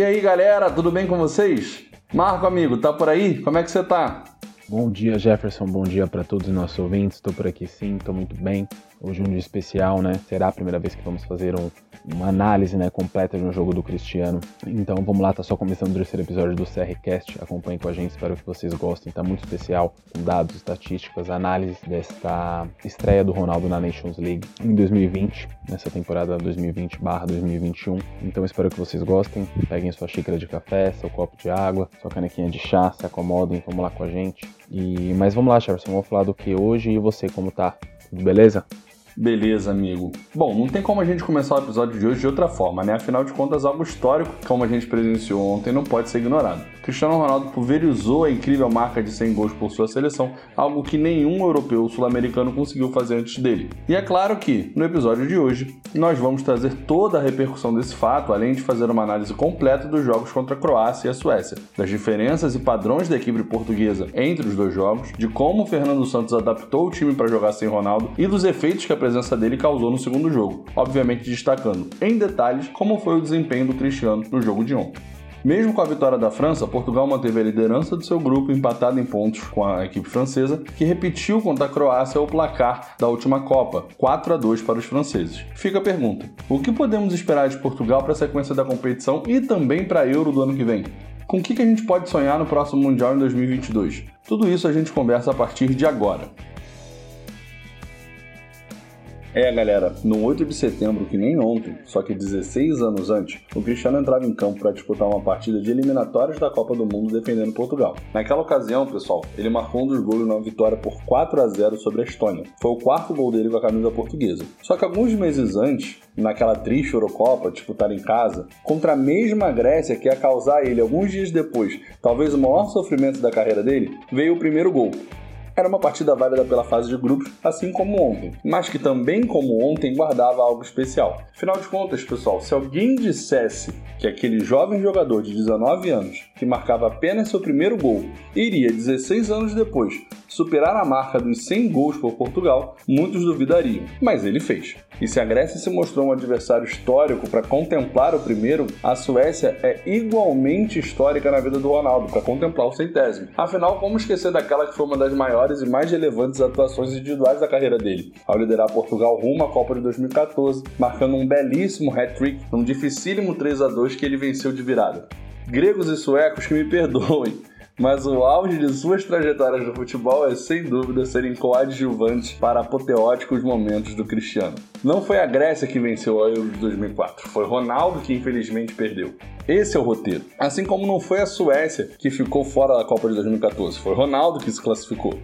E aí, galera, tudo bem com vocês? Marco, amigo, tá por aí? Como é que você tá? Bom dia, Jefferson. Bom dia para todos os nossos ouvintes. Estou por aqui sim, estou muito bem. Hoje um dia especial, né? Será a primeira vez que vamos fazer um, uma análise né, completa de um jogo do Cristiano. Então vamos lá, tá só começando o terceiro episódio do CRCast. Acompanhe com a gente, espero que vocês gostem. Tá muito especial, com dados, estatísticas, análise desta estreia do Ronaldo na Nations League em 2020, nessa temporada 2020/2021. Então espero que vocês gostem. Peguem sua xícara de café, seu copo de água, sua canequinha de chá, se acomodem, vamos lá com a gente. E mas vamos lá, Jefferson, vamos falar do que hoje e você como tá? Tudo beleza? Beleza, amigo. Bom, não tem como a gente começar o episódio de hoje de outra forma, né? Afinal de contas, algo histórico, como a gente presenciou ontem, não pode ser ignorado. Cristiano Ronaldo pulverizou a incrível marca de 100 gols por sua seleção, algo que nenhum europeu sul-americano conseguiu fazer antes dele. E é claro que, no episódio de hoje, nós vamos trazer toda a repercussão desse fato, além de fazer uma análise completa dos jogos contra a Croácia e a Suécia, das diferenças e padrões da equipe portuguesa entre os dois jogos, de como o Fernando Santos adaptou o time para jogar sem Ronaldo e dos efeitos que a presença dele causou no segundo jogo, obviamente destacando em detalhes como foi o desempenho do Cristiano no jogo de ontem. Mesmo com a vitória da França, Portugal manteve a liderança do seu grupo empatado em pontos com a equipe francesa, que repetiu contra a Croácia o placar da última Copa, 4 a 2 para os franceses. Fica a pergunta: o que podemos esperar de Portugal para a sequência da competição e também para a Euro do ano que vem? Com o que a gente pode sonhar no próximo Mundial em 2022? Tudo isso a gente conversa a partir de agora. É, galera, no 8 de setembro, que nem ontem, só que 16 anos antes, o Cristiano entrava em campo para disputar uma partida de eliminatórias da Copa do Mundo defendendo Portugal. Naquela ocasião, pessoal, ele marcou um dos gols na vitória por 4 a 0 sobre a Estônia. Foi o quarto gol dele com a camisa portuguesa. Só que alguns meses antes, naquela triste Eurocopa, disputada em casa, contra a mesma Grécia que ia causar a ele alguns dias depois, talvez o maior sofrimento da carreira dele, veio o primeiro gol. Era uma partida válida pela fase de grupos, assim como ontem, mas que também, como ontem, guardava algo especial. Afinal de contas, pessoal, se alguém dissesse que aquele jovem jogador de 19 anos, que marcava apenas seu primeiro gol, iria 16 anos depois superar a marca dos 100 gols por Portugal, muitos duvidariam, mas ele fez. E se a Grécia se mostrou um adversário histórico para contemplar o primeiro, a Suécia é igualmente histórica na vida do Ronaldo para contemplar o centésimo. Afinal, como esquecer daquela que foi uma das maiores e mais relevantes atuações individuais da carreira dele, ao liderar Portugal rumo à Copa de 2014, marcando um belíssimo hat-trick num dificílimo 3 a 2 que ele venceu de virada. Gregos e suecos que me perdoem, mas o auge de suas trajetórias no futebol é sem dúvida serem coadjuvantes para apoteóticos momentos do Cristiano. Não foi a Grécia que venceu a Euro de 2004, foi Ronaldo que infelizmente perdeu. Esse é o roteiro. Assim como não foi a Suécia que ficou fora da Copa de 2014, foi Ronaldo que se classificou.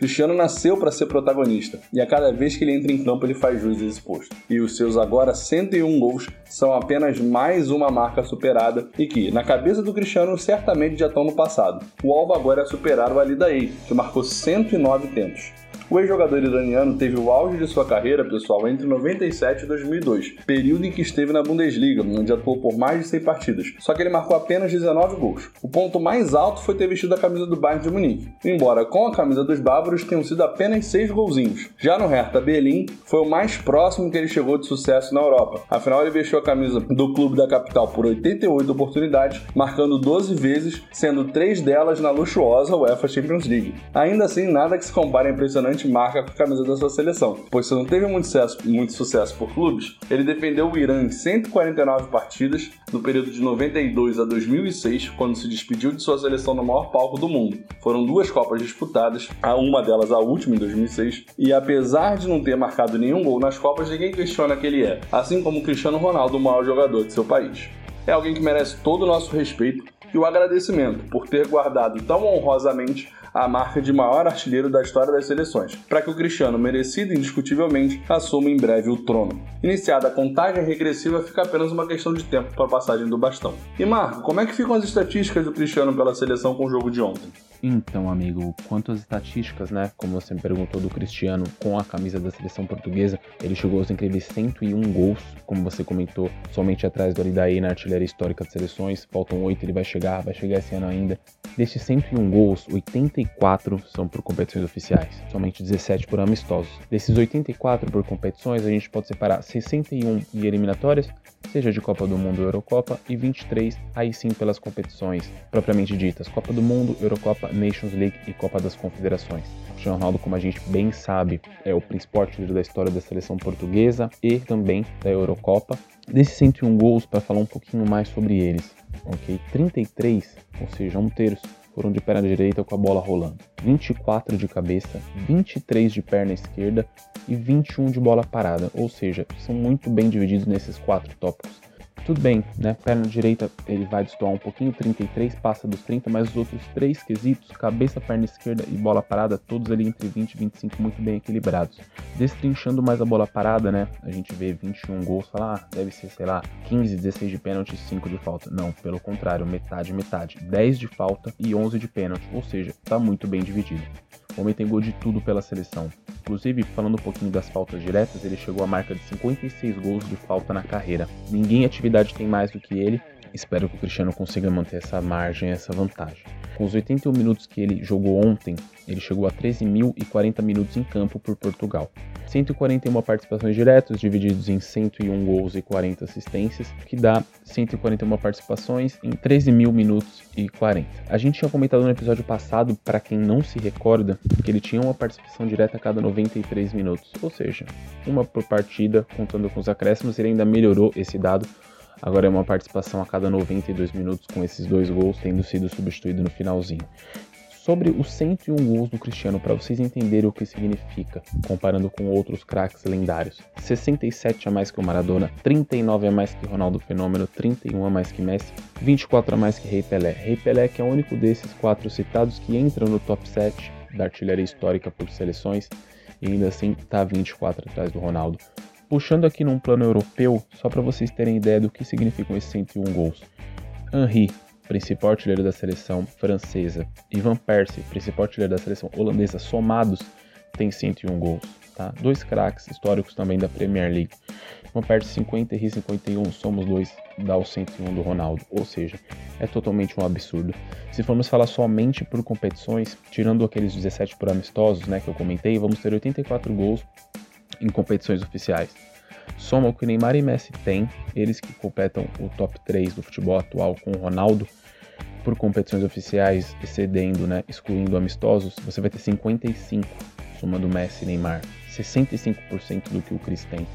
Cristiano nasceu para ser protagonista e a cada vez que ele entra em campo ele faz jus a esse posto. E os seus agora 101 gols são apenas mais uma marca superada e que, na cabeça do Cristiano, certamente já estão no passado. O alvo agora é superar o Ali Daei, que marcou 109 tentos. O ex-jogador iraniano teve o auge de sua carreira, pessoal, entre 97 e 2002, período em que esteve na Bundesliga, onde atuou por mais de 100 partidas, só que ele marcou apenas 19 gols. O ponto mais alto foi ter vestido a camisa do Bayern de Munique, embora com a camisa dos bávaros tenham sido apenas 6 golzinhos. Já no Hertha Berlim, foi o mais próximo que ele chegou de sucesso na Europa. Afinal, ele vestiu a camisa do clube da capital por 88 oportunidades, marcando 12 vezes, sendo 3 delas na luxuosa UEFA Champions League. Ainda assim, nada que se compare à impressionante marca com a camisa da sua seleção, pois se não teve muito sucesso, muito sucesso por clubes, ele defendeu o Irã em 149 partidas no período de 92 a 2006, quando se despediu de sua seleção no maior palco do mundo. Foram duas Copas disputadas, a uma delas a última em 2006, e apesar de não ter marcado nenhum gol nas Copas, ninguém questiona que ele é, assim como Cristiano Ronaldo, o maior jogador de seu país. É alguém que merece todo o nosso respeito e o agradecimento por ter guardado tão honrosamente a marca de maior artilheiro da história das seleções, para que o Cristiano, merecido indiscutivelmente, assuma em breve o trono. Iniciada a contagem regressiva, fica apenas uma questão de tempo para a passagem do bastão. E Marco, como é que ficam as estatísticas do Cristiano pela seleção com o jogo de ontem? Então, amigo, quanto às estatísticas, né? Como você me perguntou do Cristiano com a camisa da seleção portuguesa, ele chegou aos incríveis 101 gols, como você comentou, somente atrás do Aridaí na artilharia histórica de seleções. Faltam 8, ele vai chegar, vai chegar esse ano ainda. Destes 101 gols, 84 são por competições oficiais, somente 17 por amistosos. Desses 84 por competições, a gente pode separar 61 em eliminatórias seja de Copa do Mundo ou Eurocopa, e 23 aí sim pelas competições propriamente ditas, Copa do Mundo, Eurocopa, Nations League e Copa das Confederações. Cristiano Ronaldo, como a gente bem sabe, é o principal artilheiro da história da seleção portuguesa e também da Eurocopa. Desses 101 gols, para falar um pouquinho mais sobre eles, ok? 33, ou seja, um terço, foram de perna direita com a bola rolando, 24 de cabeça, 23 de perna esquerda e 21 de bola parada, ou seja, são muito bem divididos nesses quatro tópicos. Tudo bem, né? Perna direita ele vai destoar um pouquinho, 33 passa dos 30, mas os outros três quesitos, cabeça, perna esquerda e bola parada, todos ali entre 20 e 25 muito bem equilibrados. Destrinchando mais a bola parada, né? A gente vê 21 gols, fala, ah, deve ser, sei lá, 15, 16 de pênalti, 5 de falta. Não, pelo contrário, metade, metade. 10 de falta e 11 de pênalti, ou seja, tá muito bem dividido. O homem tem gol de tudo pela seleção. Inclusive, falando um pouquinho das faltas diretas, ele chegou à marca de 56 gols de falta na carreira. Ninguém em atividade tem mais do que ele. Espero que o Cristiano consiga manter essa margem, essa vantagem. Com os 81 minutos que ele jogou ontem, ele chegou a 13.040 minutos em campo por Portugal. 141 participações diretas, divididos em 101 gols e 40 assistências, que dá 141 participações em 13 mil minutos e 40. A gente tinha comentado no episódio passado, para quem não se recorda, que ele tinha uma participação direta a cada 93 minutos, ou seja, uma por partida, contando com os acréscimos, ele ainda melhorou esse dado. Agora é uma participação a cada 92 minutos, com esses dois gols tendo sido substituído no finalzinho sobre os 101 gols do Cristiano para vocês entenderem o que significa, comparando com outros craques lendários. 67 a mais que o Maradona, 39 a mais que Ronaldo Fenômeno, 31 a mais que Messi, 24 a mais que Rei Pelé. Rei Pelé que é o único desses quatro citados que entra no top 7 da artilharia histórica por seleções e ainda assim está 24 atrás do Ronaldo. Puxando aqui num plano europeu, só para vocês terem ideia do que significam esses 101 gols. Henri, principal artilheiro da seleção francesa, e Van Persie, principal artilheiro da seleção holandesa, somados, tem 101 gols. Tá? Dois craques históricos também da Premier League. Van Persie 50 e 51, somos dois, dá o 101 do Ronaldo. Ou seja, é totalmente um absurdo. Se formos falar somente por competições, tirando aqueles 17 por amistosos né, que eu comentei, vamos ter 84 gols em competições oficiais soma o que Neymar e Messi têm, eles que completam o top 3 do futebol atual com Ronaldo, por competições oficiais, excedendo, né, excluindo amistosos, você vai ter 55 somando Messi e Neymar, 65% do que o Cris tem.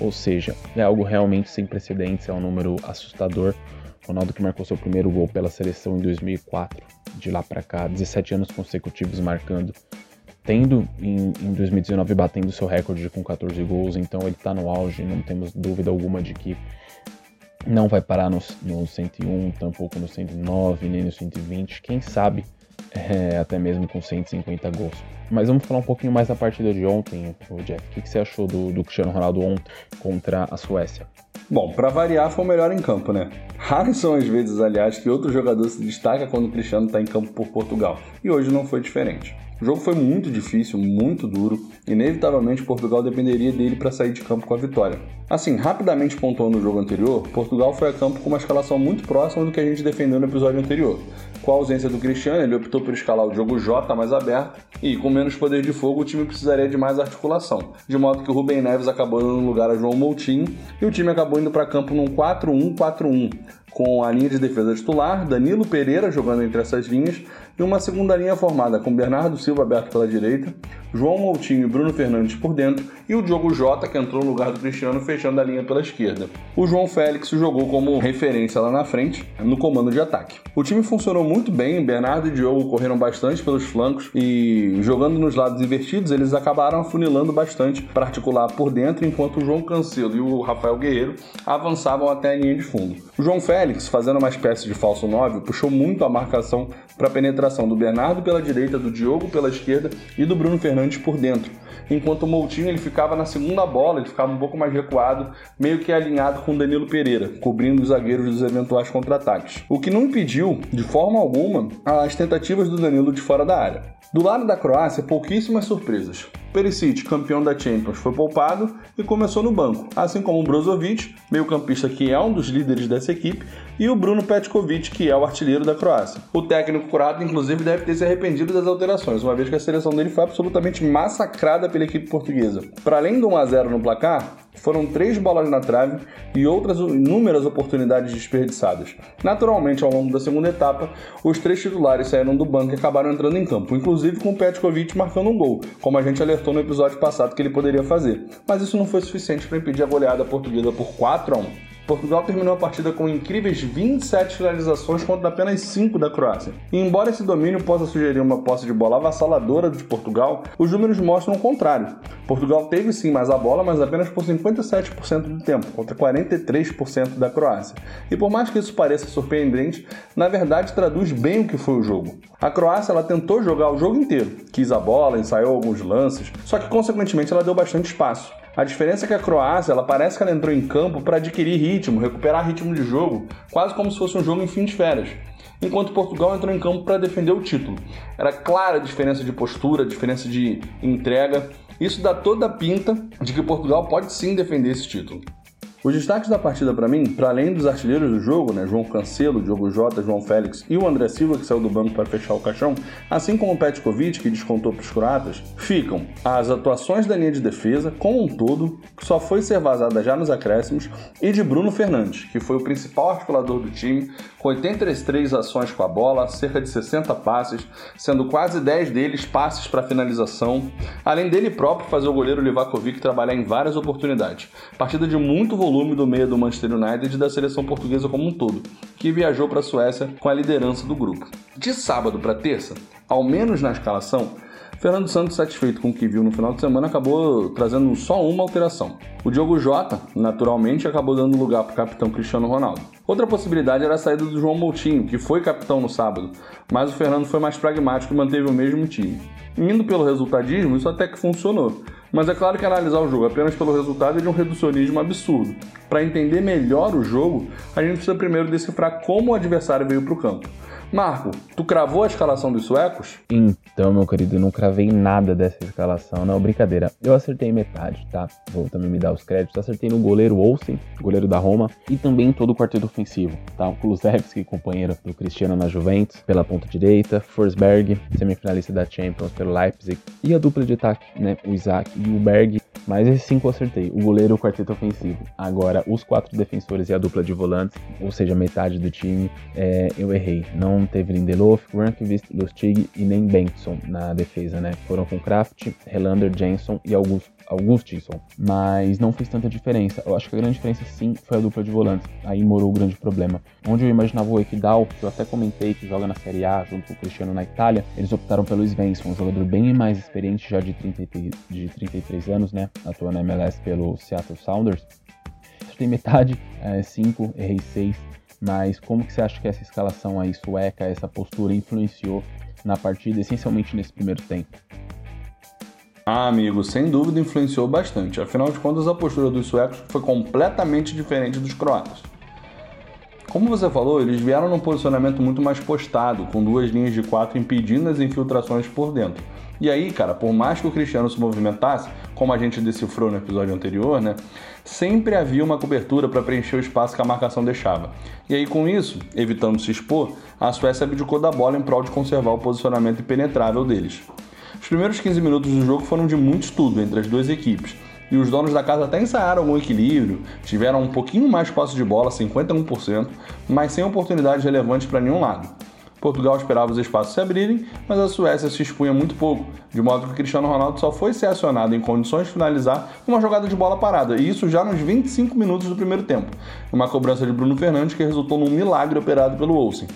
Ou seja, é algo realmente sem precedentes, é um número assustador. Ronaldo que marcou seu primeiro gol pela seleção em 2004, de lá para cá, 17 anos consecutivos marcando, tendo em, em 2019 batendo seu recorde com 14 gols, então ele está no auge, não temos dúvida alguma de que não vai parar no, no 101, tampouco no 109, nem no 120, quem sabe é, até mesmo com 150 gols. Mas vamos falar um pouquinho mais da partida de ontem, Jeff. O que, que você achou do, do Cristiano Ronaldo ontem contra a Suécia? Bom, para variar, foi o melhor em campo, né? Raras são as vezes, aliás, que outro jogador se destaca quando o Cristiano está em campo por Portugal. E hoje não foi diferente. O jogo foi muito difícil, muito duro, inevitavelmente Portugal dependeria dele para sair de campo com a vitória. Assim, rapidamente pontuando no jogo anterior, Portugal foi a campo com uma escalação muito próxima do que a gente defendeu no episódio anterior. Com a ausência do Cristiano, ele optou por escalar o jogo J mais aberto e, com menos poder de fogo, o time precisaria de mais articulação, de modo que o Rubem Neves acabou dando lugar a João Moutinho e o time acabou indo para campo num 4-1-4-1, com a linha de defesa titular, Danilo Pereira jogando entre essas linhas, e uma segunda linha formada com Bernardo Silva aberto pela direita, João Moutinho e Bruno Fernandes por dentro e o Diogo Jota que entrou no lugar do Cristiano fechando a linha pela esquerda. O João Félix jogou como referência lá na frente, no comando de ataque. O time funcionou muito bem, Bernardo e Diogo correram bastante pelos flancos e jogando nos lados invertidos, eles acabaram afunilando bastante para articular por dentro, enquanto o João Cancelo e o Rafael Guerreiro avançavam até a linha de fundo. O João Félix, fazendo uma espécie de falso 9, puxou muito a marcação para a penetração do Bernardo pela direita, do Diogo pela esquerda e do Bruno Fernandes por dentro. Enquanto o Moutinho ele ficava na segunda bola, ele ficava um pouco mais recuado, meio que alinhado com Danilo Pereira, cobrindo os zagueiros dos eventuais contra-ataques. O que não impediu, de forma alguma, as tentativas do Danilo de fora da área. Do lado da Croácia, pouquíssimas surpresas. Perisic, campeão da Champions, foi poupado e começou no banco, assim como o Brozovic, meio-campista que é um dos líderes dessa equipe, e o Bruno Petkovic, que é o artilheiro da Croácia. O técnico croata, inclusive, deve ter se arrependido das alterações, uma vez que a seleção dele foi absolutamente massacrada pela equipe portuguesa. Para além do 1 a 0 no placar, Foram três bolas na trave e outras inúmeras oportunidades desperdiçadas. Naturalmente, ao longo da segunda etapa, os três titulares saíram do banco e acabaram entrando em campo, inclusive com Petkovic marcando um gol, como a gente alertou no episódio passado que ele poderia fazer. Mas isso não foi suficiente para impedir a goleada portuguesa por 4 a 1. Portugal terminou a partida com incríveis 27 finalizações contra apenas 5 da Croácia. E embora esse domínio possa sugerir uma posse de bola avassaladora de Portugal, os números mostram o contrário. Portugal teve sim mais a bola, mas apenas por 57% do tempo, contra 43% da Croácia. E por mais que isso pareça surpreendente, na verdade traduz bem o que foi o jogo. A Croácia ela tentou jogar o jogo inteiro, quis a bola, ensaiou alguns lances, só que consequentemente ela deu bastante espaço. A diferença é que a Croácia, ela parece que ela entrou em campo para adquirir ritmo, recuperar ritmo de jogo, quase como se fosse um jogo em fim de férias. Enquanto Portugal entrou em campo para defender o título. Era clara a diferença de postura, a diferença de entrega. Isso dá toda a pinta de que Portugal pode sim defender esse título. Os destaques da partida para mim, para além dos artilheiros do jogo, né, João Cancelo, Diogo Jota, João Félix e o André Silva, que saiu do banco para fechar o caixão, assim como o Petkovic, que descontou para os croatas, ficam as atuações da linha de defesa, como um todo, que só foi ser vazada já nos acréscimos, e de Bruno Fernandes, que foi o principal articulador do time, com 83 ações com a bola, cerca de 60 passes, sendo quase 10 deles passes para finalização, além dele próprio fazer o goleiro Livakovic trabalhar em várias oportunidades. Partida de muito volume volume do meio do Manchester United e da seleção portuguesa como um todo, que viajou para a Suécia com a liderança do grupo. De sábado para terça, ao menos na escalação, Fernando Santos, satisfeito com o que viu no final de semana, acabou trazendo só uma alteração. O Diogo Jota, naturalmente, acabou dando lugar para o capitão Cristiano Ronaldo. Outra possibilidade era a saída do João Moutinho, que foi capitão no sábado, mas o Fernando foi mais pragmático e manteve o mesmo time. Indo pelo resultadismo, isso até que funcionou. Mas é claro que analisar o jogo apenas pelo resultado é de um reducionismo absurdo. Para entender melhor o jogo, a gente precisa primeiro decifrar como o adversário veio para o campo. Marco, tu cravou a escalação dos suecos? Então, meu querido, eu não cravei nada dessa escalação, não, brincadeira. Eu acertei metade, tá? Vou também me dar os créditos. Acertei no goleiro Olsen, goleiro da Roma, e também todo o quarteto ofensivo, tá? O Kulusevski, companheiro do Cristiano na Juventus, pela ponta direita, Forsberg, semifinalista da Champions pelo Leipzig, e a dupla de ataque, né? O Isaac e o Berg, mas esses cinco eu acertei. O goleiro o quarteto ofensivo. Agora, os quatro defensores e a dupla de volantes, ou seja, metade do time, é, eu errei. Não teve Lindelof, Rankvist, Lustig e nem Benson na defesa, né? Foram com Kraft, Helander, Jenson e Augusto. Augustinson, mas não fez tanta diferença. Eu acho que a grande diferença sim foi a dupla de volantes. Aí morou o grande problema. Onde eu imaginava o Equidal, que eu até comentei que joga na Série A junto com o Cristiano na Itália, eles optaram pelo Svensson, um jogador bem mais experiente, já de, 33, de 33 anos, né? Atua na MLS pelo Seattle Sounders. Tem metade, 5, é, errei 6. Mas como que você acha que essa escalação aí sueca, essa postura influenciou na partida, essencialmente nesse primeiro tempo? Ah, amigo, sem dúvida influenciou bastante. Afinal de contas, a postura dos suecos foi completamente diferente dos croatas. Como você falou, eles vieram num posicionamento muito mais postado, com duas linhas de quatro impedindo as infiltrações por dentro. E aí, cara, por mais que o Cristiano se movimentasse, como a gente decifrou no episódio anterior, né? Sempre havia uma cobertura para preencher o espaço que a marcação deixava. E aí, com isso, evitando se expor, a Suécia abdicou da bola em prol de conservar o posicionamento impenetrável deles. Os primeiros 15 minutos do jogo foram de muito estudo entre as duas equipes, e os donos da casa até ensaiaram algum equilíbrio, tiveram um pouquinho mais posse de bola, 51%, mas sem oportunidades relevantes para nenhum lado. Portugal esperava os espaços se abrirem, mas a Suécia se expunha muito pouco, de modo que Cristiano Ronaldo só foi ser acionado em condições de finalizar uma jogada de bola parada, e isso já nos 25 minutos do primeiro tempo, uma cobrança de Bruno Fernandes que resultou num milagre operado pelo Olsen.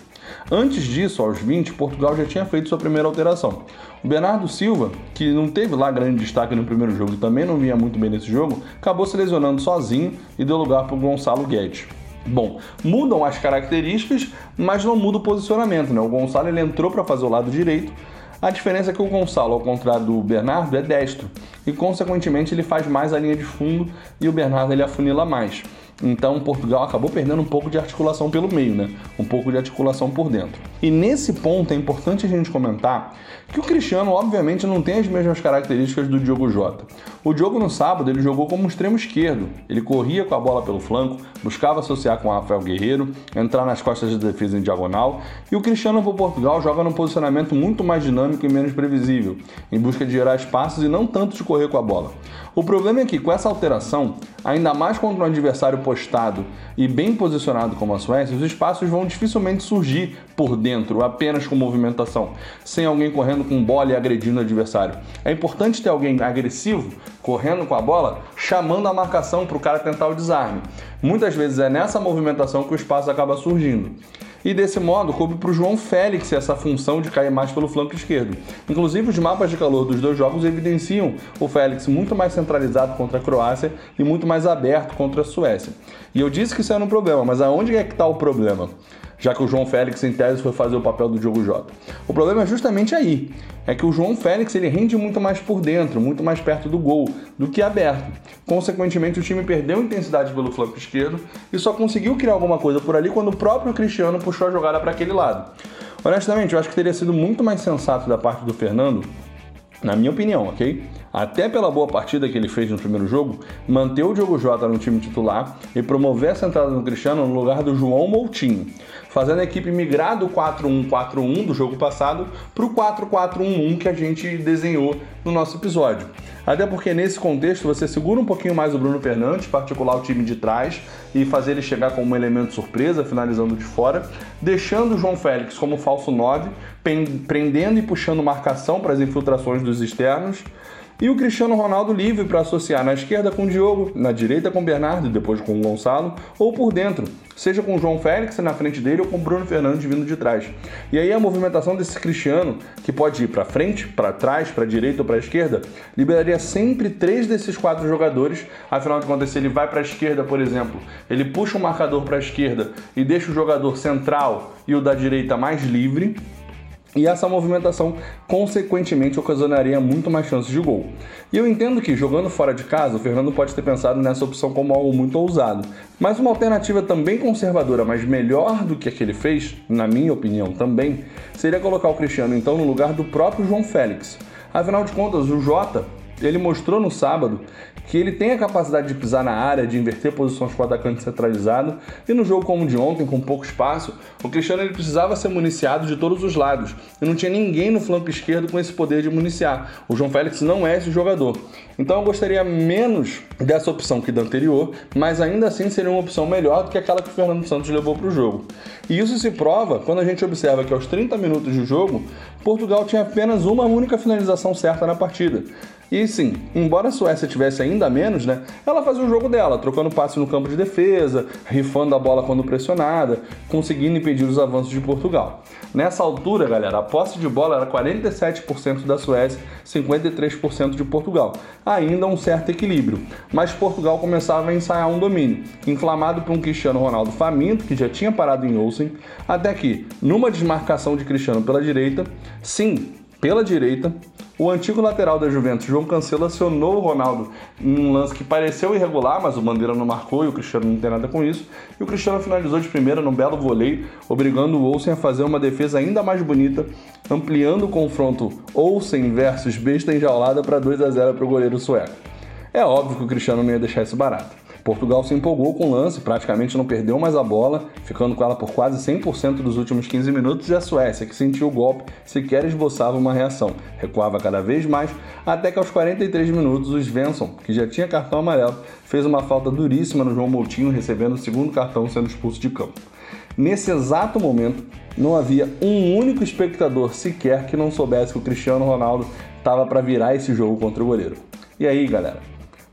Antes disso, aos 20, Portugal já tinha feito sua primeira alteração. O Bernardo Silva, que não teve lá grande destaque no primeiro jogo e também não vinha muito bem nesse jogo, acabou se lesionando sozinho e deu lugar para o Gonçalo Guedes. Bom, mudam as características, mas não muda o posicionamento, né? O Gonçalo ele entrou para fazer o lado direito. A diferença é que o Gonçalo, ao contrário do Bernardo, é destro e consequentemente ele faz mais a linha de fundo e o Bernardo ele afunila mais. Então Portugal acabou perdendo um pouco de articulação pelo meio, né? Um pouco de articulação por dentro. E nesse ponto é importante a gente comentar que o Cristiano, obviamente, não tem as mesmas características do Diogo Jota. O Diogo no sábado ele jogou como extremo esquerdo. Ele corria com a bola pelo flanco, buscava associar com o Rafael Guerreiro, entrar nas costas de defesa em diagonal. E o Cristiano para Portugal joga num posicionamento muito mais dinâmico e menos previsível, em busca de gerar espaços e não tanto de correr com a bola. O problema é que com essa alteração, ainda mais contra um adversário postado e bem posicionado como a Suécia, os espaços vão dificilmente surgir por dentro, apenas com movimentação, sem alguém correndo com bola e agredindo o adversário. É importante ter alguém agressivo, correndo com a bola, chamando a marcação para o cara tentar o desarme. Muitas vezes é nessa movimentação que o espaço acaba surgindo e desse modo coube para o João Félix essa função de cair mais pelo flanco esquerdo. Inclusive, os mapas de calor dos dois jogos evidenciam o Félix muito mais centralizado contra a Croácia e muito mais aberto contra a Suécia. E eu disse que isso era um problema, mas aonde é que está o problema? Já que o João Félix, em tese, foi fazer o papel do Diogo Jota. O problema é justamente aí, é que o João Félix ele rende muito mais por dentro, muito mais perto do gol, do que aberto. Consequentemente, o time perdeu intensidade pelo flanco esquerdo e só conseguiu criar alguma coisa por ali quando o próprio Cristiano puxou a jogada para aquele lado. Honestamente, eu acho que teria sido muito mais sensato da parte do Fernando na minha opinião, ok? Até pela boa partida que ele fez no primeiro jogo, manter o Diogo Jota no time titular e promover essa entrada do Cristiano no lugar do João Moutinho, fazendo a equipe migrar do 4-1-4-1 do jogo passado para o 4-4-1-1 que a gente desenhou no nosso episódio. Até porque nesse contexto você segura um pouquinho mais o Bruno Fernandes, particular o time de trás e fazer ele chegar como um elemento surpresa, finalizando de fora, deixando o João Félix como falso 9, prendendo e puxando marcação para as infiltrações dos externos e o Cristiano Ronaldo livre para associar na esquerda com o Diogo, na direita com o Bernardo depois com o Gonçalo, ou por dentro, seja com o João Félix na frente dele ou com o Bruno Fernandes vindo de trás. E aí a movimentação desse Cristiano, que pode ir para frente, para trás, para direita ou para esquerda, liberaria sempre três desses quatro jogadores. Afinal de contas, se ele vai para a esquerda, por exemplo, ele puxa o marcador para a esquerda e deixa o jogador central e o da direita mais livre e essa movimentação, consequentemente, ocasionaria muito mais chances de gol. E eu entendo que, jogando fora de casa, o Fernando pode ter pensado nessa opção como algo muito ousado. Mas uma alternativa também conservadora, mas melhor do que a que ele fez, na minha opinião também, seria colocar o Cristiano então no lugar do próprio João Félix. Afinal de contas, o Jota ele mostrou no sábado que ele tem a capacidade de pisar na área, de inverter posições com o atacante centralizado. E no jogo como o de ontem, com pouco espaço, o Cristiano ele precisava ser municiado de todos os lados. E não tinha ninguém no flanco esquerdo com esse poder de municiar. O João Félix não é esse jogador. Então eu gostaria menos dessa opção que da anterior, mas ainda assim seria uma opção melhor do que aquela que o Fernando Santos levou para o jogo. E isso se prova quando a gente observa que aos 30 minutos de jogo, Portugal tinha apenas uma única finalização certa na partida. E sim, embora a Suécia tivesse ainda menos, né, ela fazia o jogo dela, trocando passe no campo de defesa, rifando a bola quando pressionada, conseguindo impedir os avanços de Portugal. Nessa altura, galera, a posse de bola era 47% da Suécia, 53% de Portugal. Ainda um certo equilíbrio, mas Portugal começava a ensaiar um domínio, inflamado por um Cristiano Ronaldo faminto, que já tinha parado em Olsen, até que, numa desmarcação de Cristiano pela direita, sim, pela direita, o antigo lateral da Juventus, João Cancelo, acionou o Ronaldo em um lance que pareceu irregular, mas o Bandeira não marcou e o Cristiano não tem nada com isso. E o Cristiano finalizou de primeira num belo voleio, obrigando o Olsen a fazer uma defesa ainda mais bonita, ampliando o confronto Olsen versus besta enjaulada para 2 a 0 para o goleiro sueco. É óbvio que o Cristiano não ia deixar isso barato. Portugal se empolgou com o lance, praticamente não perdeu mais a bola, ficando com ela por quase 100% dos últimos 15 minutos, e a Suécia, que sentiu o golpe, sequer esboçava uma reação. Recuava cada vez mais, até que aos 43 minutos o Svensson, que já tinha cartão amarelo, fez uma falta duríssima no João Moutinho, recebendo o segundo cartão sendo expulso de campo. Nesse exato momento, não havia um único espectador sequer que não soubesse que o Cristiano Ronaldo estava para virar esse jogo contra o goleiro. E aí, galera,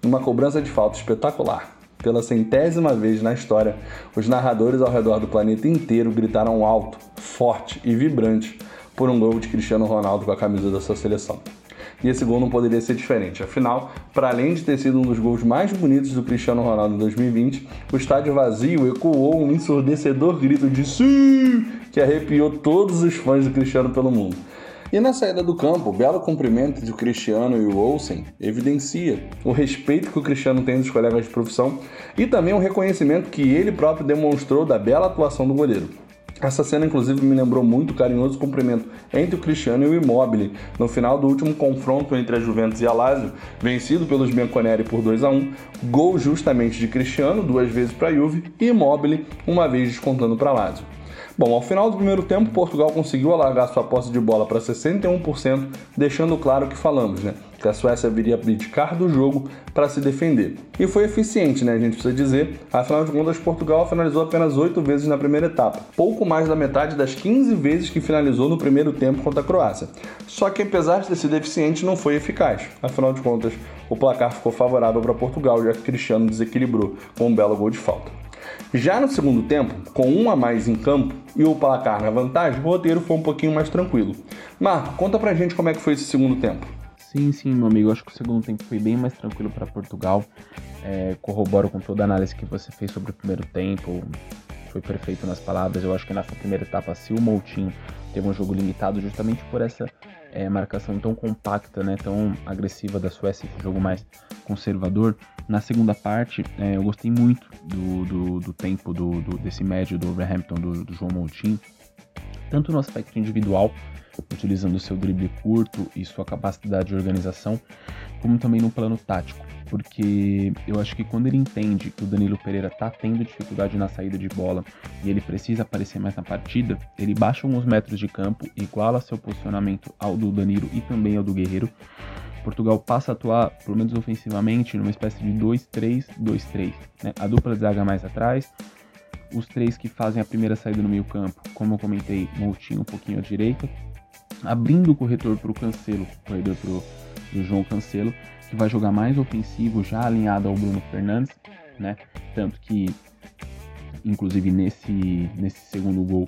numa cobrança de falta espetacular, pela centésima vez na história, os narradores ao redor do planeta inteiro gritaram alto, forte e vibrante por um gol de Cristiano Ronaldo com a camisa da sua seleção. E esse gol não poderia ser diferente. Afinal, para além de ter sido um dos gols mais bonitos do Cristiano Ronaldo em 2020, o estádio vazio ecoou um ensurdecedor grito de sim que arrepiou todos os fãs do Cristiano pelo mundo. E na saída do campo, o belo cumprimento de Cristiano e o Olsen evidencia o respeito que o Cristiano tem dos colegas de profissão e também o reconhecimento que ele próprio demonstrou da bela atuação do goleiro. Essa cena, inclusive, me lembrou muito o carinhoso cumprimento entre o Cristiano e o Immobile no final do último confronto entre a Juventus e a Lazio, vencido pelos Bianconeri por 2 a 1 gol justamente de Cristiano, duas vezes para a Juve, e Immobile, uma vez descontando para a Lazio. Bom, ao final do primeiro tempo, Portugal conseguiu alargar sua posse de bola para 61%, deixando claro o que falamos, né? Que a Suécia viria abdicar do jogo para se defender. E foi eficiente, né? A gente precisa dizer. Afinal de contas, Portugal finalizou apenas 8 vezes na primeira etapa, pouco mais da metade das 15 vezes que finalizou no primeiro tempo contra a Croácia. Só que apesar de ter sido eficiente, não foi eficaz. Afinal de contas, o placar ficou favorável para Portugal, já que Cristiano desequilibrou com um belo gol de falta. Já no segundo tempo, com um a mais em campo e o placar na vantagem, o roteiro foi um pouquinho mais tranquilo. Marco, conta pra gente como é que foi esse segundo tempo. Sim, sim, meu amigo. Acho que o segundo tempo foi bem mais tranquilo para Portugal. É, corroboro com toda a análise que você fez sobre o primeiro tempo. Foi perfeito nas palavras. Eu acho que nessa primeira etapa, se o Moutinho teve um jogo limitado justamente por essa é, marcação tão compacta, né, tão agressiva da Suécia, esse jogo mais conservador. Na segunda parte, é, eu gostei muito do, do, do tempo do, do, desse médio do Overhampton, do, do João Moutinho, tanto no aspecto individual, utilizando seu drible curto e sua capacidade de organização, como também no plano tático, porque eu acho que quando ele entende que o Danilo Pereira tá tendo dificuldade na saída de bola e ele precisa aparecer mais na partida, ele baixa alguns metros de campo, iguala seu posicionamento ao do Danilo e também ao do Guerreiro. Portugal passa a atuar, pelo menos ofensivamente, numa espécie de 2-3-2-3. Né? A dupla de zaga mais atrás, os três que fazem a primeira saída no meio campo, como eu comentei, Moutinho um pouquinho à direita, abrindo o corretor para o Cancelo, corredor para o João Cancelo, que vai jogar mais ofensivo, já alinhado ao Bruno Fernandes, né? Tanto que, inclusive nesse, nesse segundo gol,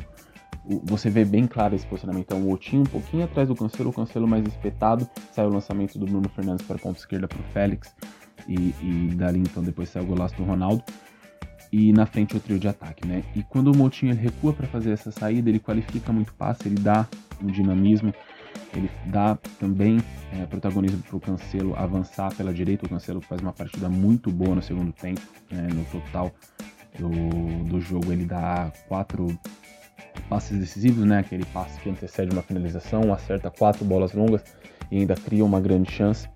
você vê bem claro esse posicionamento. Então, o Otinho um pouquinho atrás do Cancelo, o Cancelo mais espetado, sai o lançamento do Bruno Fernandes para a ponta esquerda para o Félix, e, e dali então depois sai o golaço do Ronaldo e na frente o trio de ataque, né? E quando o Moutinho ele recua para fazer essa saída, ele qualifica muito passe, ele dá um dinamismo, ele dá também é, protagonismo para o Cancelo avançar pela direita. O Cancelo faz uma partida muito boa no segundo tempo, né? no total do, do jogo ele dá quatro passes decisivos, né? Aquele passe que antecede uma finalização, acerta quatro bolas longas e ainda cria uma grande chance.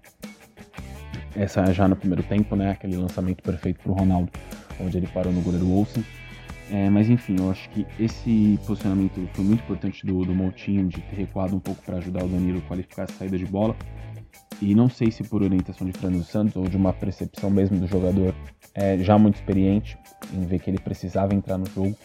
Essa já no primeiro tempo, né? Aquele lançamento perfeito para o Ronaldo onde ele parou no goleiro Olsen. É, mas enfim, eu acho que esse posicionamento foi muito importante do, do Moutinho, de ter recuado um pouco para ajudar o Danilo a qualificar a saída de bola. E não sei se por orientação de Fernando Santos ou de uma percepção mesmo do jogador é, já muito experiente em ver que ele precisava entrar no jogo.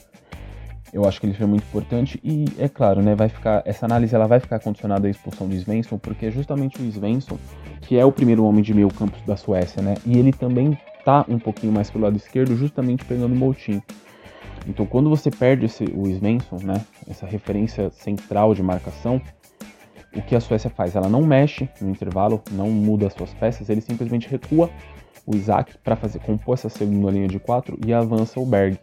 Eu acho que ele foi muito importante e é claro, né, vai ficar essa análise ela vai ficar condicionada à expulsão do Svensson, porque é justamente o Svensson que é o primeiro homem de meio campo da Suécia, né? E ele também tá um pouquinho mais pro lado esquerdo, justamente pegando o Moutinho. Então, quando você perde esse, o Svensson, né, essa referência central de marcação, o que a Suécia faz? Ela não mexe no intervalo, não muda as suas peças, ele simplesmente recua o Isaac para fazer compor essa segunda linha de quatro e avança o Berg.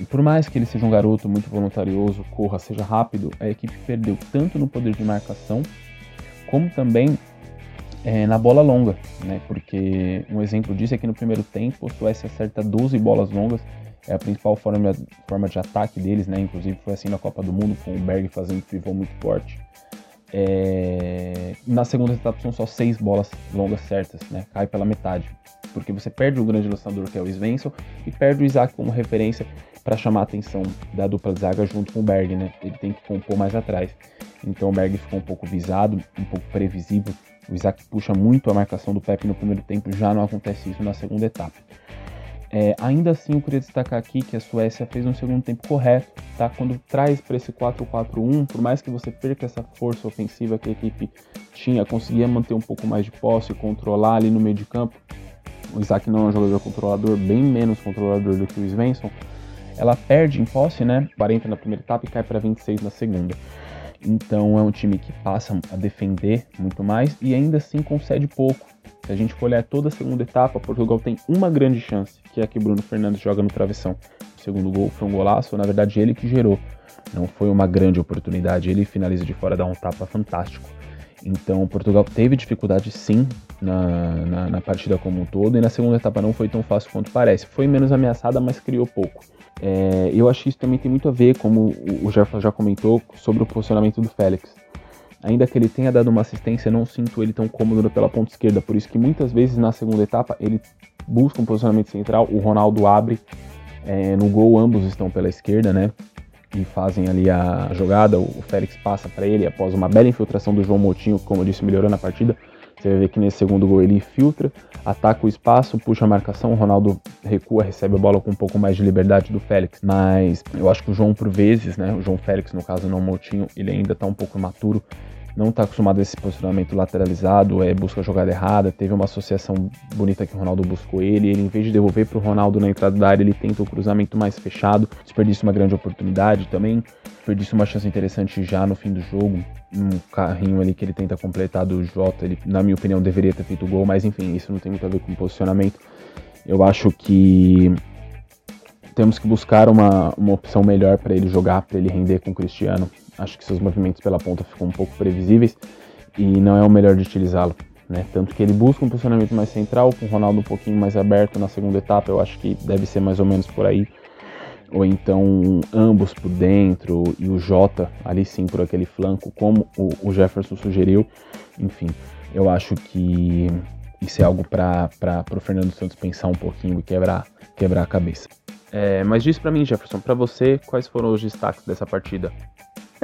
E por mais que ele seja um garoto muito voluntarioso, corra, seja rápido, a equipe perdeu tanto no poder de marcação, como também é, na bola longa, né? Porque um exemplo disso é que no primeiro tempo o Suécia acerta 12 bolas longas, é a principal forma, forma de ataque deles, né? Inclusive foi assim na Copa do Mundo, com o Berg fazendo pivô muito forte. É... Na segunda etapa são só seis bolas longas certas, né? Cai pela metade. Porque você perde o grande lançador que é o Svensson e perde o Isaac como referência para chamar a atenção da dupla de zaga junto com o Berg, né? Ele tem que compor mais atrás. Então o Berg ficou um pouco visado, um pouco previsível o Isaac puxa muito a marcação do Pepe no primeiro tempo, já não acontece isso na segunda etapa. É, ainda assim, eu queria destacar aqui que a Suécia fez um segundo tempo correto, tá? Quando traz para esse 4-4-1, por mais que você perca essa força ofensiva que a equipe tinha, conseguia manter um pouco mais de posse, controlar ali no meio de campo. O Isaac não é um jogador controlador, bem menos controlador do que o Svensson. Ela perde em posse, né? 40 na primeira etapa e cai para 26 na segunda. Então é um time que passa a defender muito mais e ainda assim concede pouco. Se a gente olhar toda a segunda etapa, Portugal tem uma grande chance, que é a que Bruno Fernandes joga no travessão. O segundo gol foi um golaço, na verdade ele que gerou. Não foi uma grande oportunidade. Ele finaliza de fora, dá um tapa fantástico. Então, Portugal teve dificuldade sim na, na, na, partida como um todo, e na segunda etapa não foi tão fácil quanto parece. Foi menos ameaçada, mas criou pouco. É, eu acho que isso também tem muito a ver, como o Jefferson já comentou, sobre o posicionamento do Félix. Ainda que ele tenha dado uma assistência, não sinto ele tão cômodo pela ponta esquerda, por isso que muitas vezes na segunda etapa ele busca um posicionamento central, o Ronaldo abre é, no gol, ambos estão pela esquerda, né? E fazem ali a jogada, o Félix passa para ele após uma bela infiltração do João Moutinho, como eu disse, melhorando a partida. Você vai ver que nesse segundo gol ele infiltra, ataca o espaço, puxa a marcação, o Ronaldo recua, recebe a bola com um pouco mais de liberdade do Félix. Mas eu acho que o João, por vezes, né, o João Félix, no caso não Moutinho, ele ainda está um pouco maturo não está acostumado a esse posicionamento lateralizado, é, busca a jogada errada, teve uma associação bonita que o Ronaldo buscou ele, ele em vez de devolver para o Ronaldo na entrada da área, ele tenta o cruzamento mais fechado, desperdiça uma grande oportunidade também, desperdiça uma chance interessante já no fim do jogo, um carrinho ali que ele tenta completar do Jota, ele, na minha opinião, deveria ter feito o gol, mas enfim, isso não tem muito a ver com posicionamento. Eu acho que temos que buscar uma, uma opção melhor para ele jogar, para ele render com o Cristiano. Acho que seus movimentos pela ponta ficam um pouco previsíveis e não é o melhor de utilizá-lo. Né? Tanto que ele busca um posicionamento mais central, com o Ronaldo um pouquinho mais aberto na segunda etapa, eu acho que deve ser mais ou menos por aí. Ou então ambos por dentro e o Jota ali sim por aquele flanco, como o, Jefferson sugeriu. Enfim, eu acho que isso é algo para o Fernando Santos pensar um pouquinho e quebrar, quebrar a cabeça. É, mas diz para mim, Jefferson, para você, quais foram os destaques dessa partida?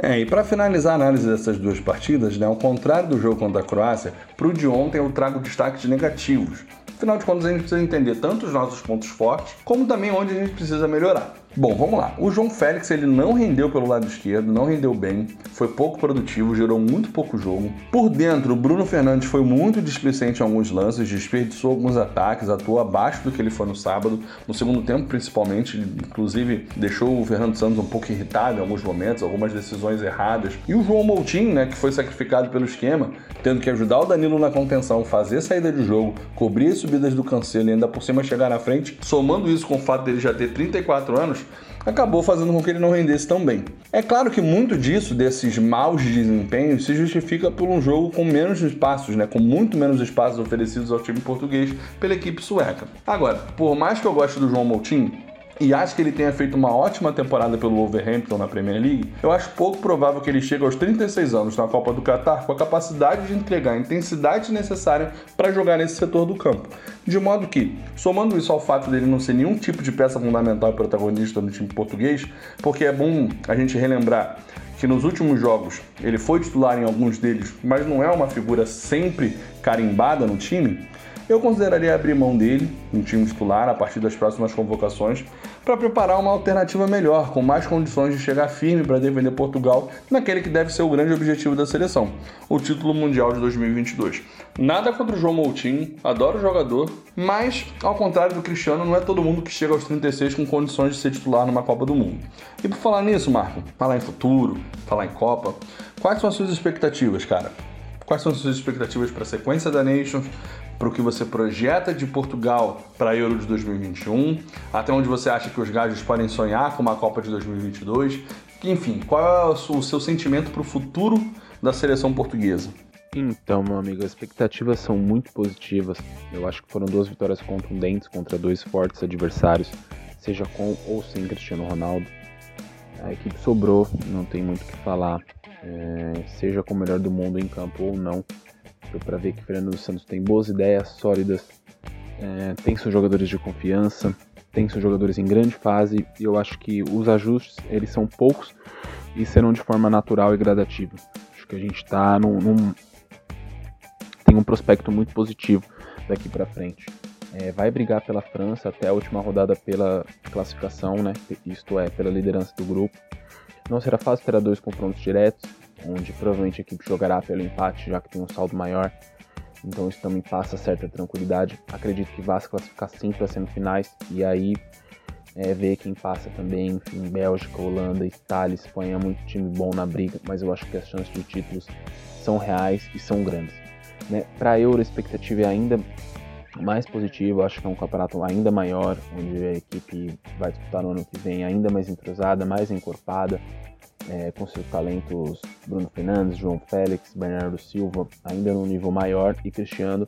É, e para finalizar a análise dessas duas partidas, né, ao contrário do jogo contra a Croácia, para o de ontem eu trago destaques negativos. Afinal de contas, a gente precisa entender tanto os nossos pontos fortes, como também onde a gente precisa melhorar. Bom, vamos lá. O João Félix ele não rendeu pelo lado esquerdo, não rendeu bem, foi pouco produtivo, gerou muito pouco jogo. Por dentro, o Bruno Fernandes foi muito displicente em alguns lances, desperdiçou alguns ataques, atuou abaixo do que ele foi no sábado, no segundo tempo principalmente, inclusive deixou o Fernando Santos um pouco irritado em alguns momentos, algumas decisões erradas. E o João Moutinho, né, que foi sacrificado pelo esquema, tendo que ajudar o Danilo na contenção, fazer saída de jogo, cobrir as subidas do Cancelo e ainda por cima chegar na frente, somando isso com o fato dele já ter 34 anos, acabou fazendo com que ele não rendesse tão bem. É claro que muito disso, desses maus desempenhos, se justifica por um jogo com menos espaços, né, com muito menos espaços oferecidos ao time português pela equipe sueca. Agora, por mais que eu goste do João Moutinho, e acho que ele tenha feito uma ótima temporada pelo Wolverhampton na Premier League, eu acho pouco provável que ele chegue aos 36 anos na Copa do Catar com a capacidade de entregar a intensidade necessária para jogar nesse setor do campo. De modo que, somando isso ao fato dele não ser nenhum tipo de peça fundamental e protagonista no time português, porque é bom a gente relembrar que nos últimos jogos ele foi titular em alguns deles, mas não é uma figura sempre carimbada no time, eu consideraria abrir mão dele, no time titular, a partir das próximas convocações, para preparar uma alternativa melhor, com mais condições de chegar firme para defender Portugal naquele que deve ser o grande objetivo da seleção, o título mundial de 2022. Nada contra o João Moutinho, adoro o jogador, mas, ao contrário do Cristiano, não é todo mundo que chega aos 36 com condições de ser titular numa Copa do Mundo. E por falar nisso, Marco, falar em futuro, falar em Copa, quais são as suas expectativas, cara? Quais são as suas expectativas para a sequência da Nations, para o que você projeta de Portugal para a Euro de 2021, até onde você acha que os gajos podem sonhar com uma Copa de 2022. Enfim, qual é o seu sentimento para o futuro da seleção portuguesa? Então, meu amigo, as expectativas são muito positivas. Eu acho que foram duas vitórias contundentes contra dois fortes adversários, seja com ou sem Cristiano Ronaldo. A equipe sobrou, não tem muito o que falar. É, seja com o melhor do mundo em campo ou não, Deu para ver que o Fernando Santos tem boas ideias sólidas, é, tem seus jogadores de confiança, tem seus jogadores em grande fase e eu acho que os ajustes eles são poucos e serão de forma natural e gradativa. Acho que a gente está num, num, tem um prospecto muito positivo daqui para frente. É, vai brigar pela França até a última rodada pela classificação, né? Isto é, pela liderança do grupo. Não será fácil, terá dois confrontos diretos onde provavelmente a equipe jogará pelo empate, já que tem um saldo maior. Então isso também passa certa tranquilidade. Acredito que vá se classificar sim para semifinais e aí é, ver quem passa também. Enfim, Bélgica, Holanda, Itália, Espanha, muito time bom na briga, mas eu acho que as chances de títulos são reais e são grandes. Né? Para a Euro, a expectativa é ainda mais positiva, acho que é um campeonato ainda maior, onde a equipe vai disputar no ano que vem ainda mais entrosada, mais encorpada, é, com seus talentos Bruno Fernandes, João Félix, Bernardo Silva, ainda num nível maior, e Cristiano,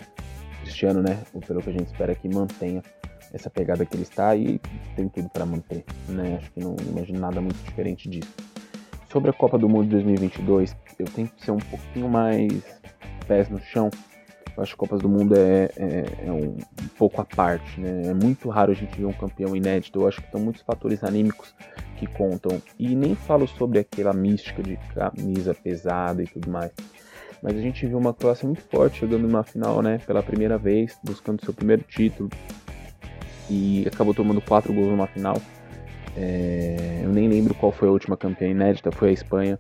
Cristiano, né, pelo que a gente espera que mantenha essa pegada que ele está e tem tudo para manter, né? Acho que não imagino nada muito diferente disso. Sobre a Copa do Mundo de 2022, eu tenho que ser um pouquinho mais pés no chão. Acho que Copas do Mundo é, é, é um, um, pouco à parte, né? É muito raro a gente ver um campeão inédito. Eu acho que estão muitos fatores anímicos que contam. E nem falo sobre aquela mística de camisa pesada e tudo mais. Mas a gente viu uma Croácia muito forte chegando numa final, né? Pela primeira vez, buscando seu primeiro título, e acabou tomando quatro gols numa final. É, eu nem lembro qual foi a última campeã inédita, foi a Espanha.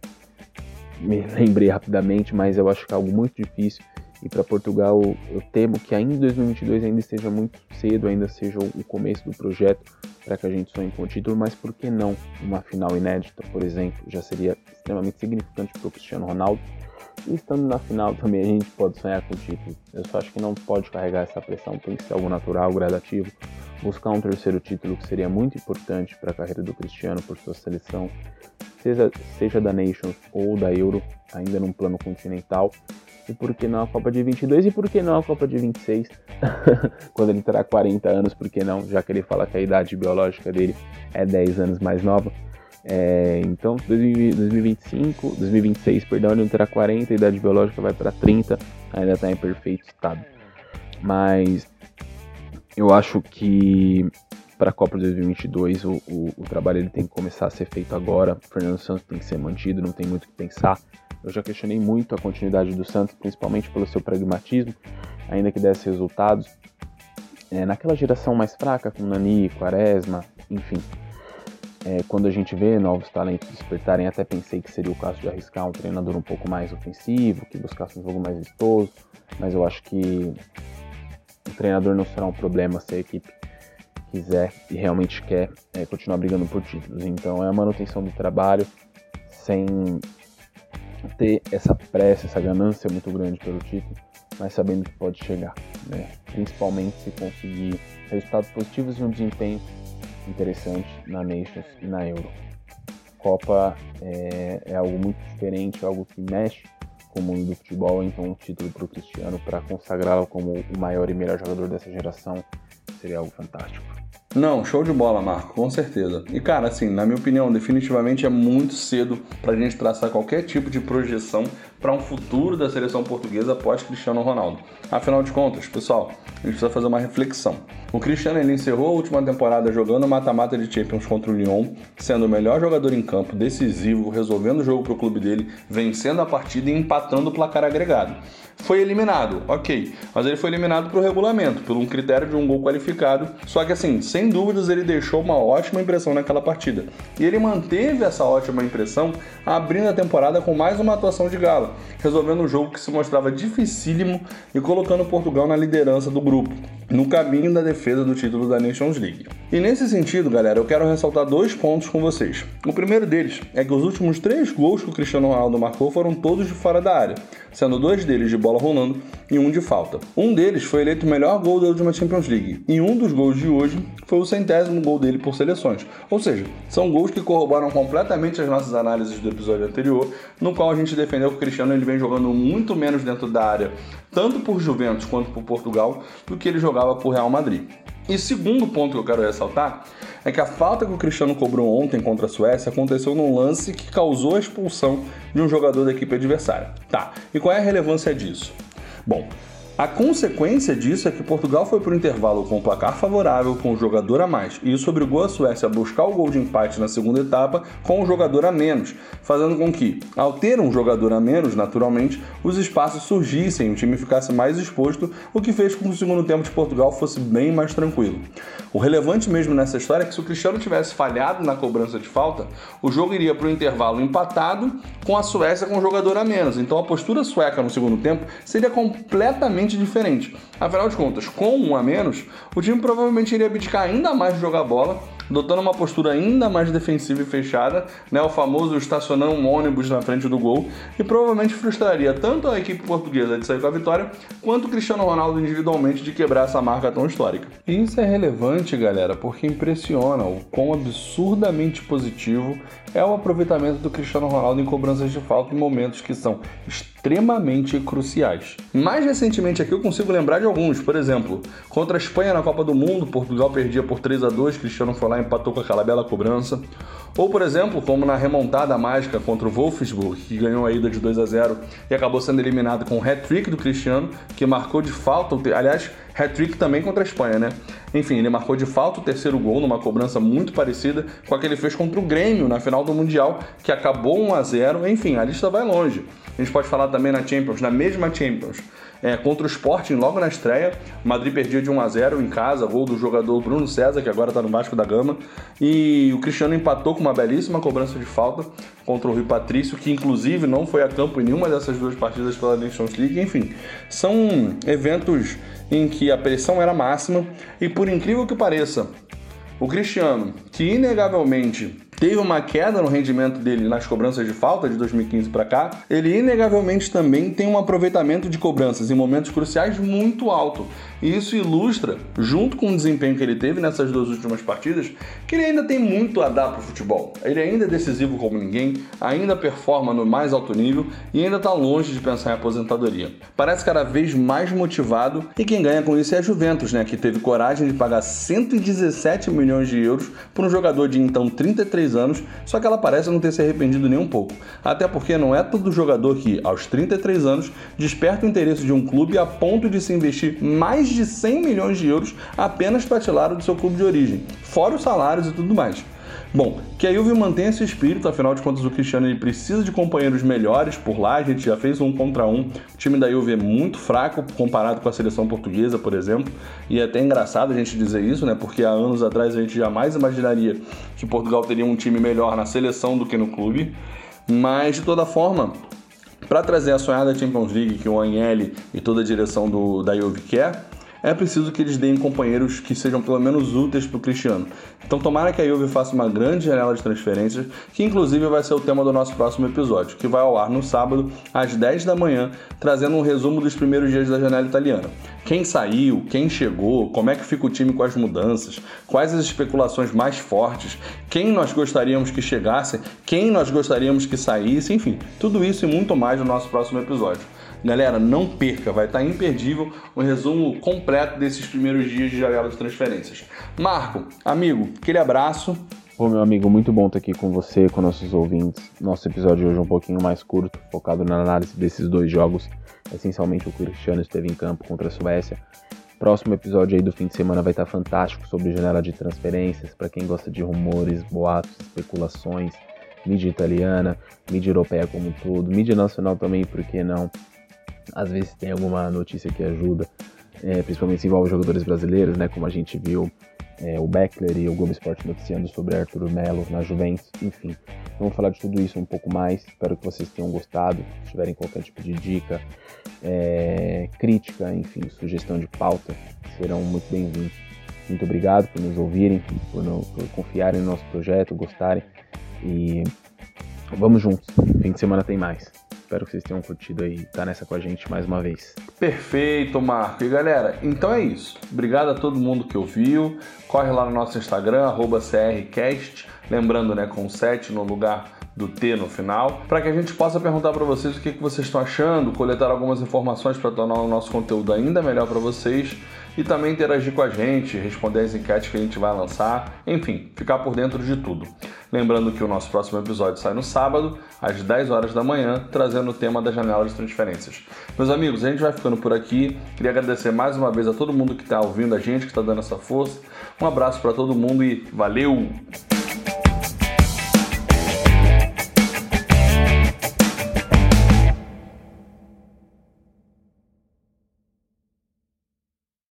Me lembrei rapidamente, mas eu acho que é algo muito difícil. E para Portugal, eu temo que ainda em 2022 ainda esteja muito cedo, ainda seja o começo do projeto para que a gente sonhe com o título, mas por que não uma final inédita, por exemplo? Já seria extremamente significante para o Cristiano Ronaldo. E estando na final também a gente pode sonhar com o título. Eu só acho que não pode carregar essa pressão, tem que ser algo natural, gradativo buscar um terceiro título que seria muito importante para a carreira do Cristiano por sua seleção, seja, seja da Nations ou da Euro, ainda num plano continental. E por que não a Copa de 22 e por que não a Copa de 26? Quando ele terá 40 anos, por que não? Já que ele fala que a idade biológica dele é 10 anos mais nova. É, então, 2025, 2026, perdão, ele não terá 40, a idade biológica vai para 30, ainda está em perfeito estado. Mas eu acho que para a Copa de 2022 o, o, o, trabalho ele tem que começar a ser feito agora. O Fernando Santos tem que ser mantido, não tem muito o que pensar. Eu já questionei muito a continuidade do Santos, principalmente pelo seu pragmatismo, ainda que desse resultados. É, naquela geração mais fraca, com Nani, Quaresma, enfim. É, quando a gente vê novos talentos despertarem, até pensei que seria o caso de arriscar um treinador um pouco mais ofensivo, que buscasse um jogo mais vistoso, mas eu acho que o treinador não será um problema se a equipe quiser e realmente quer é, continuar brigando por títulos. Então é a manutenção do trabalho sem ter essa pressa, essa ganância muito grande pelo título, mas sabendo que pode chegar, né? principalmente se conseguir resultados positivos e um desempenho interessante na Nations e na Euro. Copa é, é algo muito diferente, algo que mexe com o mundo do futebol, então um título para o Cristiano para consagrá-lo como o maior e melhor jogador dessa geração seria algo fantástico. Não, show de bola, Marco, com certeza. E cara, assim, na minha opinião, definitivamente é muito cedo para a gente traçar qualquer tipo de projeção para um futuro da seleção portuguesa após Cristiano Ronaldo. Afinal de contas, pessoal, a gente precisa fazer uma reflexão. O Cristiano ele encerrou a última temporada jogando mata-mata de Champions contra o Lyon, sendo o melhor jogador em campo, decisivo, resolvendo o jogo para o clube dele, vencendo a partida e empatando o placar agregado. Foi eliminado, ok, mas ele foi eliminado por regulamento, por um critério de um gol qualificado. Só que, assim, sem dúvidas, ele deixou uma ótima impressão naquela partida. E ele manteve essa ótima impressão abrindo a temporada com mais uma atuação de gala, resolvendo um jogo que se mostrava dificílimo e colocando Portugal na liderança do grupo, no caminho da defesa do título da Nations League. E nesse sentido, galera, eu quero ressaltar dois pontos com vocês. O primeiro deles é que os últimos três gols que o Cristiano Ronaldo marcou foram todos de fora da área, sendo dois deles de bola rolando e um de falta. Um deles foi eleito o melhor gol da última Champions League, e um dos gols de hoje foi o centésimo gol dele por seleções. Ou seja, são gols que corroboram completamente as nossas análises do episódio anterior, no qual a gente defendeu que o Cristiano ele vem jogando muito menos dentro da área, tanto por Juventus quanto por Portugal, do que ele jogava por Real Madrid. E segundo ponto que eu quero ressaltar é que a falta que o Cristiano cobrou ontem contra a Suécia aconteceu num lance que causou a expulsão de um jogador da equipe adversária. Tá, e qual é a relevância disso? Bom, a consequência disso é que Portugal foi para o intervalo com um placar favorável, com um jogador a mais, e isso obrigou a Suécia a buscar o gol de empate na segunda etapa com um jogador a menos, fazendo com que, ao ter um jogador a menos, naturalmente, os espaços surgissem e o time ficasse mais exposto, o que fez com que o segundo tempo de Portugal fosse bem mais tranquilo. O relevante mesmo nessa história é que se o Cristiano tivesse falhado na cobrança de falta, o jogo iria para o intervalo empatado com a Suécia com um jogador a menos. Então a postura sueca no segundo tempo seria completamente totalmente diferente. Afinal de contas, com um a menos, o time provavelmente iria abdicar ainda mais de jogar bola, adotando uma postura ainda mais defensiva e fechada, né, o famoso estacionando um ônibus na frente do gol, e provavelmente frustraria tanto a equipe portuguesa de sair com a vitória, quanto o Cristiano Ronaldo individualmente de quebrar essa marca tão histórica. E isso é relevante, galera, porque impressiona o quão absurdamente positivo é o aproveitamento do Cristiano Ronaldo em cobranças de falta em momentos que são extremamente cruciais. Mais recentemente aqui eu consigo lembrar de alguns, por exemplo, contra a Espanha na Copa do Mundo, Portugal perdia por 3 a 2, Cristiano foi lá e empatou com aquela bela cobrança. Ou, por exemplo, como na remontada mágica contra o Wolfsburg, que ganhou a ida de 2 a 0 e acabou sendo eliminado com o hat-trick do Cristiano, que marcou de falta, aliás, hat-trick também contra a Espanha, né? Enfim, ele marcou de falta o terceiro gol numa cobrança muito parecida com a que ele fez contra o Grêmio na final do Mundial, que acabou 1 a 0. Enfim, a lista vai longe. A gente pode falar também na Champions, na mesma Champions. É, contra o Sporting, logo na estreia, Madrid perdia de 1 a 0 em casa, gol do jogador Bruno César, que agora está no Vasco da Gama, e o Cristiano empatou com uma belíssima cobrança de falta contra o Rui Patrício, que inclusive não foi a campo em nenhuma dessas duas partidas pela Nations League. Enfim, são eventos em que a pressão era máxima e por incrível que pareça, o Cristiano, que inegavelmente teve uma queda no rendimento dele nas cobranças de falta de 2015 para cá, ele inegavelmente também tem um aproveitamento de cobranças em momentos cruciais muito alto. E isso ilustra, junto com o desempenho que ele teve nessas duas últimas partidas, que ele ainda tem muito a dar para o futebol. Ele ainda é decisivo como ninguém, ainda performa no mais alto nível e ainda está longe de pensar em aposentadoria. Parece cada vez mais motivado e quem ganha com isso é a Juventus, né, que teve coragem de pagar 117 milhões de euros por um jogador de então 33 anos, só que ela parece não ter se arrependido nem um pouco. Até porque não é todo jogador que, aos 33 anos, desperta o interesse de um clube a ponto de se investir mais de 100 milhões de euros apenas para tirá-lo do seu clube de origem, fora os salários e tudo mais. Bom, que a Juve mantenha esse espírito, afinal de contas o Cristiano ele precisa de companheiros melhores por lá, a gente já fez um contra um, o time da Juve é muito fraco comparado com a seleção portuguesa, por exemplo, e é até engraçado a gente dizer isso, né, porque há anos atrás a gente jamais imaginaria que Portugal teria um time melhor na seleção do que no clube, mas de toda forma, para trazer a sonhada Champions League que o Agnelli e toda a direção do, da Juve quer, é preciso que eles deem companheiros que sejam pelo menos úteis para o Cristiano. Então tomara que a Juve faça uma grande janela de transferências, que inclusive vai ser o tema do nosso próximo episódio, que vai ao ar no sábado, às 10 da manhã, trazendo um resumo dos primeiros dias da janela italiana. Quem saiu, quem chegou, como é que fica o time com as mudanças, quais as especulações mais fortes, quem nós gostaríamos que chegasse, quem nós gostaríamos que saísse, enfim, tudo isso e muito mais no nosso próximo episódio. Galera, não perca, vai estar imperdível um resumo completo desses primeiros dias de janela de transferências. Marco, amigo, aquele abraço. Ô meu amigo, muito bom estar aqui com você, com nossos ouvintes. Nosso episódio hoje é um pouquinho mais curto, focado na análise desses dois jogos. Essencialmente o Cristiano esteve em campo contra a Suécia. Próximo episódio aí do fim de semana vai estar fantástico sobre janela de transferências, para quem gosta de rumores, boatos, especulações, mídia italiana, mídia europeia como um todo, mídia nacional também, por que não? Às vezes tem alguma notícia que ajuda, é, principalmente se envolve jogadores brasileiros, né? Como a gente viu é, o Beckler e o Globo Esporte noticiando sobre Arthur Melo na Juventus, enfim. Vamos falar de tudo isso um pouco mais. Espero que vocês tenham gostado. Se tiverem qualquer tipo de dica, é, crítica, enfim, sugestão de pauta, serão muito bem-vindos. Muito obrigado por nos ouvirem, por, por confiarem no nosso projeto, gostarem. E vamos juntos. Fim de semana tem mais. Espero que vocês tenham curtido aí, tá nessa com a gente mais uma vez. Perfeito, Marco. E galera, então é isso. Obrigado a todo mundo que ouviu. Corre lá no nosso Instagram, CRCast. Lembrando, né, com 7 no lugar do T no final, para que a gente possa perguntar para vocês o que, que vocês estão achando, coletar algumas informações para tornar o nosso conteúdo ainda melhor para vocês e também interagir com a gente, responder as enquetes que a gente vai lançar, enfim, ficar por dentro de tudo. Lembrando que o nosso próximo episódio sai no sábado, às 10 horas da manhã, trazendo o tema da janela de transferências. Meus amigos, a gente vai ficando por aqui. Queria agradecer mais uma vez a todo mundo que está ouvindo a gente, que está dando essa força. Um abraço para todo mundo e valeu!